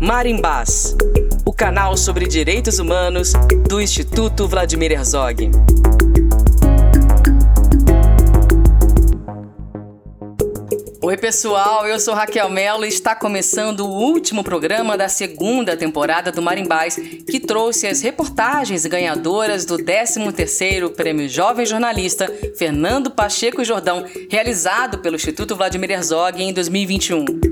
Marimbás, o canal sobre direitos humanos do Instituto Vladimir Herzog. Oi, pessoal, eu sou Raquel Mello e está começando o último programa da segunda temporada do Marimbás, que trouxe as reportagens ganhadoras do 13º Prêmio Jovem Jornalista Fernando Pacheco Jordão, realizado pelo Instituto Vladimir Herzog em 2021.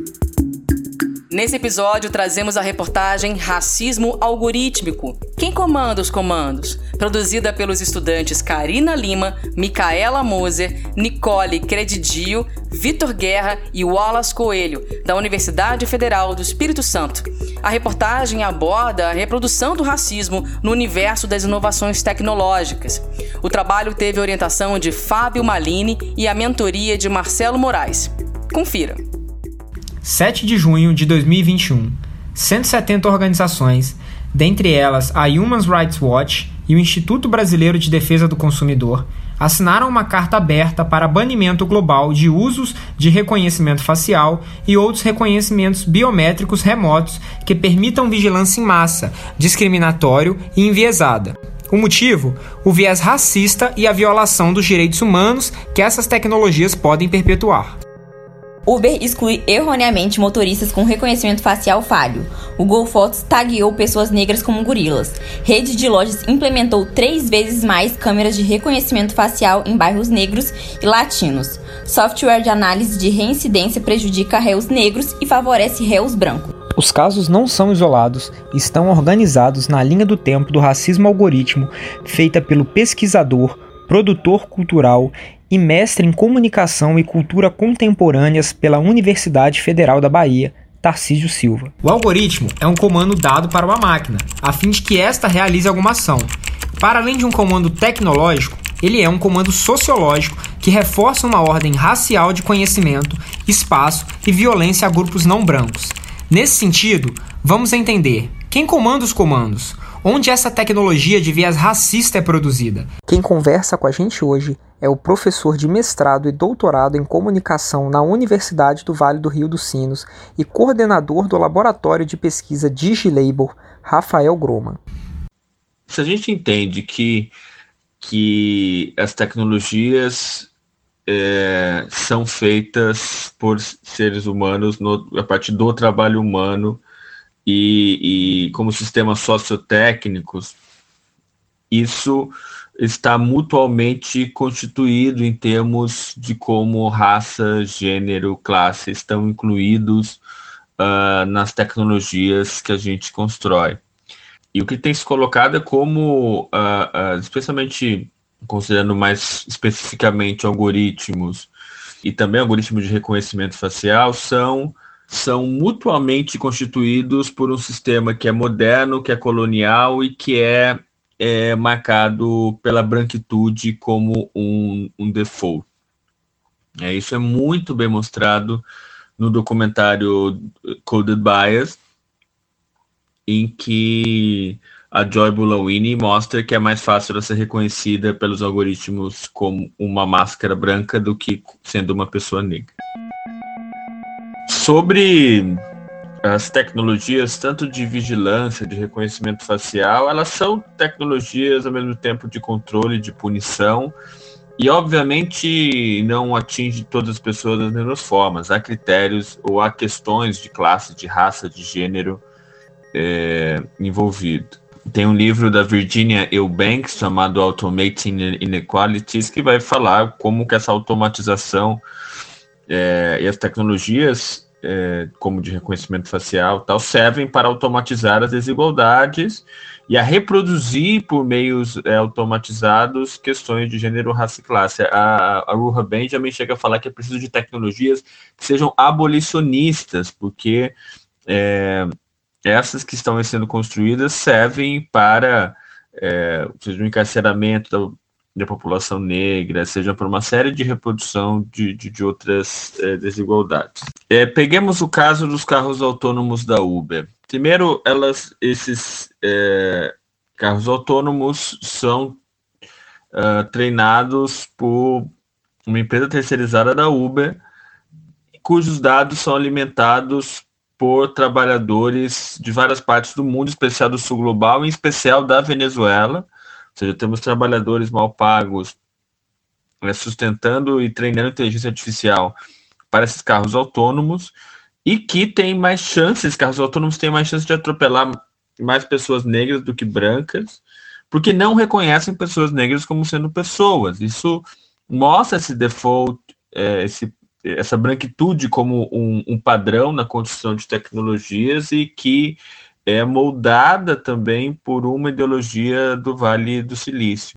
Nesse episódio, trazemos a reportagem Racismo Algorítmico. Quem comanda os comandos? Produzida pelos estudantes Karina Lima, Micaela Moser, Nicole Credidio, Vitor Guerra e Wallace Coelho, da Universidade Federal do Espírito Santo. A reportagem aborda a reprodução do racismo no universo das inovações tecnológicas. O trabalho teve orientação de Fábio Malini e a mentoria de Marcelo Moraes. Confira. 7 de junho de 2021, 170 organizações, dentre elas a Human Rights Watch e o Instituto Brasileiro de Defesa do Consumidor, assinaram uma carta aberta para banimento global de usos de reconhecimento facial e outros reconhecimentos biométricos remotos que permitam vigilância em massa, discriminatório e enviesada. O motivo? O viés racista e a violação dos direitos humanos que essas tecnologias podem perpetuar. Uber exclui erroneamente motoristas com reconhecimento facial falho. O Google Fotos tagueou pessoas negras como gorilas. Rede de lojas implementou três vezes mais câmeras de reconhecimento facial em bairros negros e latinos. Software de análise de reincidência prejudica réus negros e favorece réus brancos. Os casos não são isolados, estão organizados na linha do tempo do racismo algoritmo, feita pelo pesquisador, produtor cultural e mestre em Comunicação e Cultura Contemporâneas pela Universidade Federal da Bahia, Tarcísio Silva. O algoritmo é um comando dado para uma máquina, a fim de que esta realize alguma ação. Para além de um comando tecnológico, ele é um comando sociológico que reforça uma ordem racial de conhecimento, espaço e violência a grupos não brancos. Nesse sentido, vamos entender quem comanda os comandos, onde essa tecnologia de viés racista é produzida. Quem conversa com a gente hoje é o professor de mestrado e doutorado em comunicação na Universidade do Vale do Rio dos Sinos e coordenador do Laboratório de Pesquisa DigiLabel, Rafael Groman. Se a gente entende que, que as tecnologias é, são feitas por seres humanos no, a partir do trabalho humano e, e como sistemas sociotécnicos, isso está mutualmente constituído em termos de como raça, gênero, classe estão incluídos uh, nas tecnologias que a gente constrói. E o que tem se colocado é como, uh, uh, especialmente considerando mais especificamente algoritmos e também algoritmos de reconhecimento facial, são são mutuamente constituídos por um sistema que é moderno, que é colonial e que é é marcado pela branquitude como um, um default. É, isso é muito bem mostrado no documentário Coded Bias, em que a Joy Bulawini mostra que é mais fácil ela ser reconhecida pelos algoritmos como uma máscara branca do que sendo uma pessoa negra. Sobre as tecnologias, tanto de vigilância, de reconhecimento facial, elas são tecnologias ao mesmo tempo de controle, de punição, e obviamente não atinge todas as pessoas das mesmas formas. Há critérios ou há questões de classe, de raça, de gênero é, envolvido. Tem um livro da Virginia Eubanks chamado Automating Inequalities que vai falar como que essa automatização é, e as tecnologias é, como de reconhecimento facial tal, servem para automatizar as desigualdades e a reproduzir por meios é, automatizados questões de gênero, raça e classe. A, a Ruha Benjamin chega a falar que é preciso de tecnologias que sejam abolicionistas, porque é, essas que estão sendo construídas servem para é, o encarceramento da população negra, seja por uma série de reprodução de, de, de outras é, desigualdades. É, peguemos o caso dos carros autônomos da Uber. Primeiro, elas, esses é, carros autônomos são uh, treinados por uma empresa terceirizada da Uber cujos dados são alimentados por trabalhadores de várias partes do mundo, especial do sul global, em especial da Venezuela. Seja, temos trabalhadores mal pagos né, sustentando e treinando inteligência artificial para esses carros autônomos e que tem mais chances, carros autônomos têm mais chances de atropelar mais pessoas negras do que brancas, porque não reconhecem pessoas negras como sendo pessoas. Isso mostra esse default, é, esse essa branquitude como um, um, padrão na construção de tecnologias e que é moldada também por uma ideologia do Vale do Silício.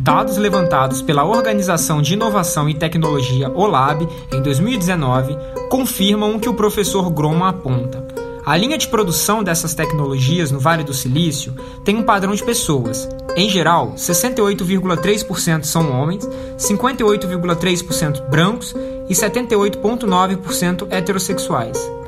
Dados levantados pela Organização de Inovação e Tecnologia OLAB em 2019 confirmam o que o professor Groma aponta. A linha de produção dessas tecnologias no Vale do Silício tem um padrão de pessoas. Em geral, 68,3% são homens, 58,3% brancos e 78,9% heterossexuais.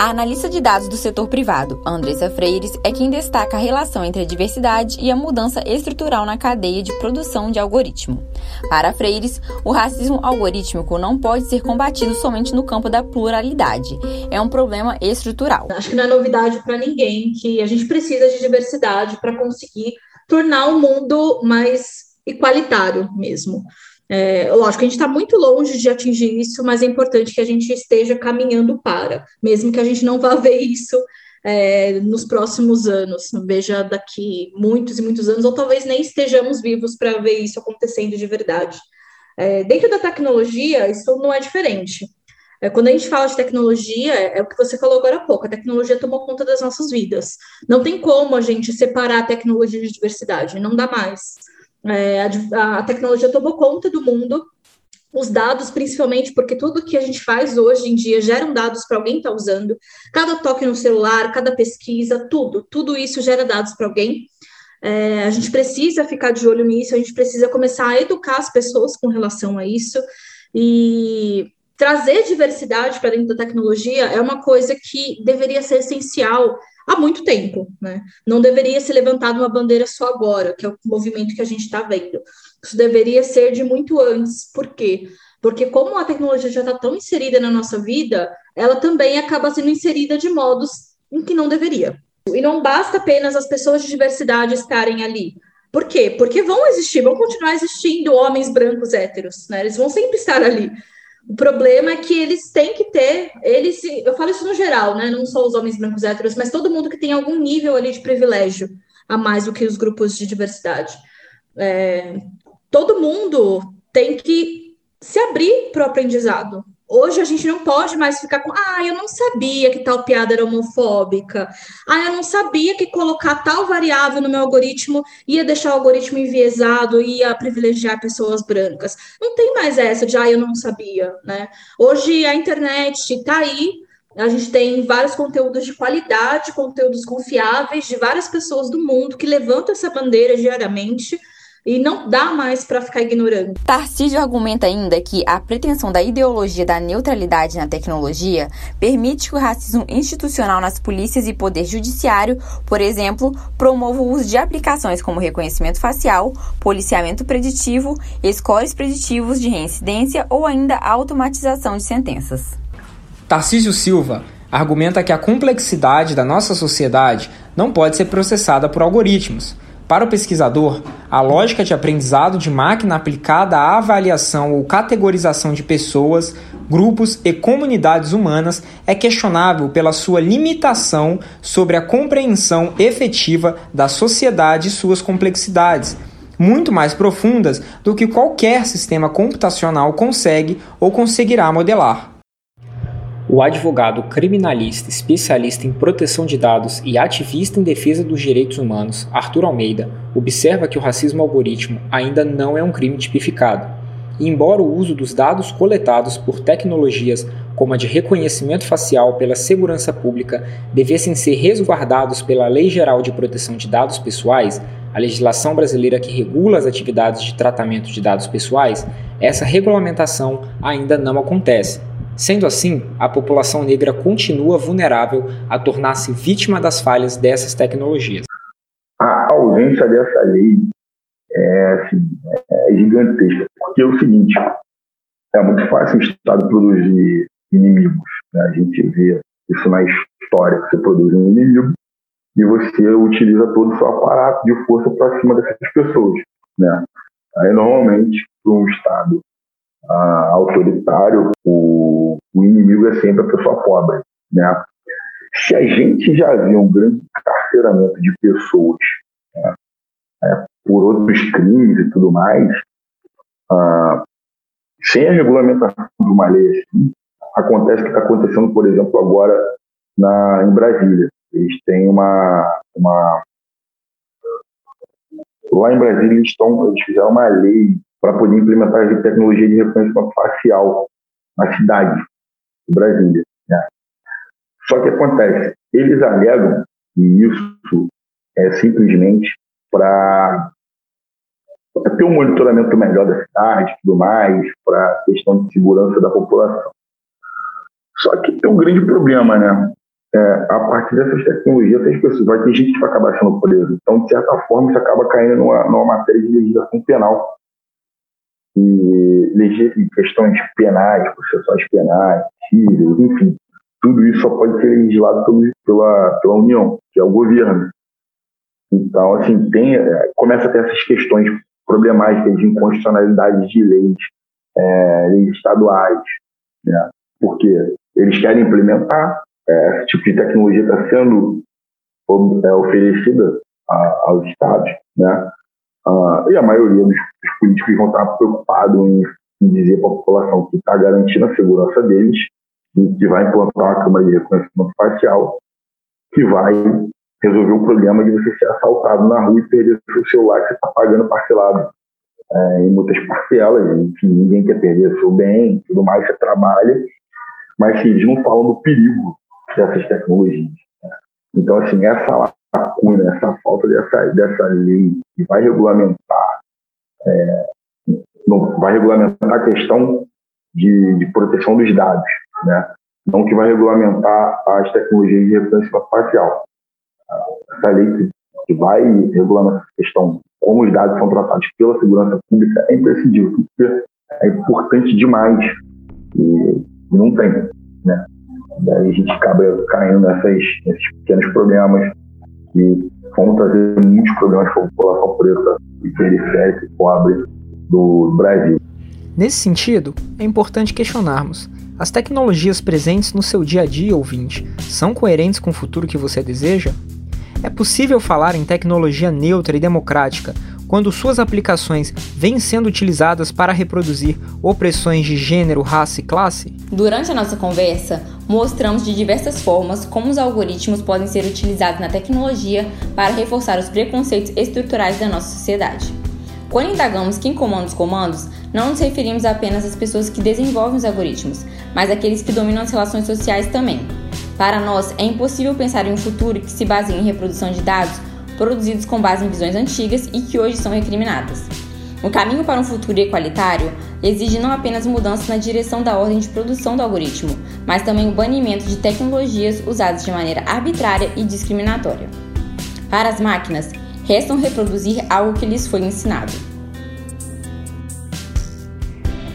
A analista de dados do setor privado, Andressa Freires, é quem destaca a relação entre a diversidade e a mudança estrutural na cadeia de produção de algoritmo. Para Freires, o racismo algorítmico não pode ser combatido somente no campo da pluralidade. É um problema estrutural. Acho que não é novidade para ninguém que a gente precisa de diversidade para conseguir tornar o mundo mais igualitário mesmo. É, lógico, a gente está muito longe de atingir isso, mas é importante que a gente esteja caminhando para, mesmo que a gente não vá ver isso é, nos próximos anos, veja daqui muitos e muitos anos, ou talvez nem estejamos vivos para ver isso acontecendo de verdade. É, dentro da tecnologia, isso não é diferente. É, quando a gente fala de tecnologia, é, o que você falou agora há pouco, a tecnologia tomou conta das nossas vidas. Não tem como a gente separar a tecnologia de diversidade, não dá mais. É, a, a tecnologia tomou conta do mundo, os dados, principalmente, porque tudo que a gente faz hoje em dia geram dados para alguém estar tá usando. Cada toque no celular, cada pesquisa, tudo, tudo isso gera dados para alguém. É, a gente precisa ficar de olho nisso, a gente precisa começar a educar as pessoas com relação a isso. E trazer diversidade para dentro da tecnologia é uma coisa que deveria ser essencial há muito tempo, né? Não deveria ser levantada uma bandeira só agora, que é o movimento que a gente está vendo. Isso deveria ser de muito antes. Por quê? Porque como a tecnologia já está tão inserida na nossa vida, ela também acaba sendo inserida de modos em que não deveria. E não basta apenas as pessoas de diversidade estarem ali. Por quê? Porque vão existir, vão continuar existindo homens brancos héteros, né? Eles vão sempre estar ali. O problema é que eles têm que ter, eles, eu falo isso no geral, né? Não só os homens brancos héteros, mas todo mundo que tem algum nível ali de privilégio a mais do que os grupos de diversidade. É, todo mundo tem que se abrir para o aprendizado. Hoje a gente não pode mais ficar com, ah, eu não sabia que tal piada era homofóbica. Ah, eu não sabia que colocar tal variável no meu algoritmo ia deixar o algoritmo enviesado, ia privilegiar pessoas brancas. Não tem mais essa de, ah, eu não sabia, né? Hoje a internet está aí, a gente tem vários conteúdos de qualidade, conteúdos confiáveis de várias pessoas do mundo que levantam essa bandeira diariamente e não dá mais para ficar ignorando. Tarcísio argumenta ainda que a pretensão da ideologia da neutralidade na tecnologia permite que o racismo institucional nas polícias e poder judiciário, por exemplo, promova o uso de aplicações como reconhecimento facial, policiamento preditivo, scores preditivos de reincidência ou ainda automatização de sentenças. Tarcísio Silva argumenta que a complexidade da nossa sociedade não pode ser processada por algoritmos para o pesquisador, a lógica de aprendizado de máquina aplicada à avaliação ou categorização de pessoas, grupos e comunidades humanas é questionável pela sua limitação sobre a compreensão efetiva da sociedade e suas complexidades, muito mais profundas do que qualquer sistema computacional consegue ou conseguirá modelar. O advogado criminalista, especialista em proteção de dados e ativista em defesa dos direitos humanos, Arthur Almeida, observa que o racismo algoritmo ainda não é um crime tipificado. E embora o uso dos dados coletados por tecnologias como a de reconhecimento facial pela segurança pública devessem ser resguardados pela Lei Geral de Proteção de Dados Pessoais, a legislação brasileira que regula as atividades de tratamento de dados pessoais, essa regulamentação ainda não acontece Sendo assim, a população negra continua vulnerável a tornar-se vítima das falhas dessas tecnologias. A ausência dessa lei é, assim, é gigantesca, porque é o seguinte: é muito fácil o Estado produzir inimigos. Né? A gente vê isso na história, você produz um inimigo e você utiliza todo o seu aparato de força para cima dessas pessoas. Né? Aí, normalmente, para um Estado ah, autoritário, o, o, inimigo é sempre a pessoa pobre. Né? Se a gente já viu um grande carceramento de pessoas né, é, por outros crimes e tudo mais, ah, sem a regulamentação de uma lei assim, acontece o que está acontecendo, por exemplo, agora na, em Brasília. Eles têm uma, uma. Lá em Brasília, eles, estão, eles fizeram uma lei para poder implementar a tecnologia de reconhecimento facial na cidade de Brasília. Né? Só que acontece, eles alegam que isso é simplesmente para ter um monitoramento melhor da cidade, tudo mais, para questão de segurança da população. Só que tem um grande problema, né? É, a partir dessas tecnologias, as pessoas, vai ter gente que vai acabar sendo presa. Então, de certa forma, isso acaba caindo numa, numa matéria de legislação penal. E questões penais, processuais penais, enfim, tudo isso só pode ser legislado pela, pela União, que é o governo. Então, assim, tem, é, começa a ter essas questões problemáticas de inconstitucionalidade de leis, é, leis estaduais, né? porque eles querem implementar, é, esse tipo de tecnologia está sendo é, oferecida a, aos estados, né? Ah, e a maioria dos, dos, políticos vão estar preocupados em, em dizer para a população que está garantindo a segurança deles, que vai implantar a Câmara de Reconhecimento Facial, que vai resolver o problema de você ser assaltado na rua e perder o seu celular que você está pagando parcelado é, em muitas parcelas. Enfim, ninguém quer perder o seu bem, tudo mais, você trabalha, mas assim, eles não falam do perigo dessas tecnologias. Né? Então, assim, essa lacuna, essa falta dessa, dessa lei que vai regulamentar, é, não, vai regulamentar a questão de, de proteção dos dados, né? não que vai regulamentar as tecnologias de reconhecimento facial essa lei que vai regulamentar essa questão, como os dados são tratados pela segurança pública, é imprescindível, porque é importante demais e, não tem, né? Daí a gente acaba caindo nessas, nesses pequenos problemas que vão trazer muitos problemas para a população preta e periférica e pobre do Brasil. Nesse sentido, é importante questionarmos: as tecnologias presentes no seu dia a dia, ouvinte, são coerentes com o futuro que você deseja? É possível falar em tecnologia neutra e democrática quando suas aplicações vêm sendo utilizadas para reproduzir opressões de gênero, raça e classe? Durante a nossa conversa, mostramos de diversas formas como os algoritmos podem ser utilizados na tecnologia para reforçar os preconceitos estruturais da nossa sociedade. Quando indagamos quem comanda os comandos, não nos referimos apenas às pessoas que desenvolvem os algoritmos, mas àqueles que dominam as relações sociais também. Para nós, é impossível pensar em um futuro que se baseie em reprodução de dados produzidos com base em visões antigas e que hoje são recriminadas. O caminho para um futuro equalitário exige não apenas mudanças na direção da ordem de produção do algoritmo, mas também o banimento de tecnologias usadas de maneira arbitrária e discriminatória. Para as máquinas, restam reproduzir algo que lhes foi ensinado.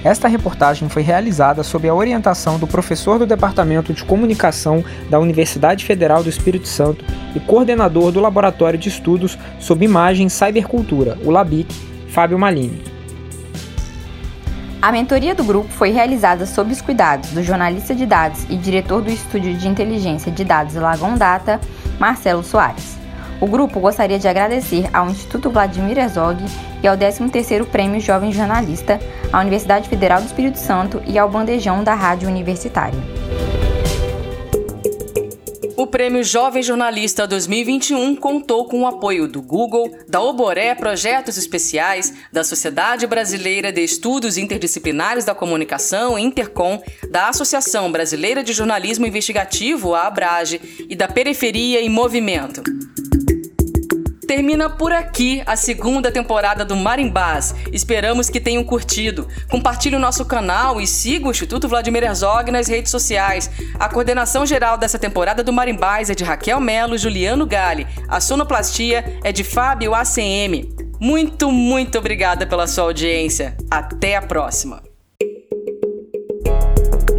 Esta reportagem foi realizada sob a orientação do professor do Departamento de Comunicação da Universidade Federal do Espírito Santo e coordenador do Laboratório de Estudos sobre Imagem e Cybercultura, o LABIC, Fábio Malini. A mentoria do grupo foi realizada sob os cuidados do jornalista de dados e diretor do Estúdio de Inteligência de Dados Lagon Data, Marcelo Soares. O grupo gostaria de agradecer ao Instituto Vladimir Herzog e ao 13º Prêmio Jovem Jornalista, à Universidade Federal do Espírito Santo e ao Bandejão da Rádio Universitária. O Prêmio Jovem Jornalista 2021 contou com o apoio do Google, da Oboré Projetos Especiais, da Sociedade Brasileira de Estudos Interdisciplinares da Comunicação, Intercom, da Associação Brasileira de Jornalismo Investigativo, a Abrage, e da Periferia em Movimento. Termina por aqui a segunda temporada do Marimbás. Esperamos que tenham curtido. Compartilhe o nosso canal e siga o Instituto Vladimir Herzog nas redes sociais. A coordenação geral dessa temporada do Marimbás é de Raquel Melo e Juliano Gale. A sonoplastia é de Fábio ACM. Muito, muito obrigada pela sua audiência. Até a próxima.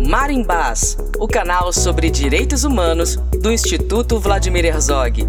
Marimbás, o canal sobre direitos humanos do Instituto Vladimir Herzog.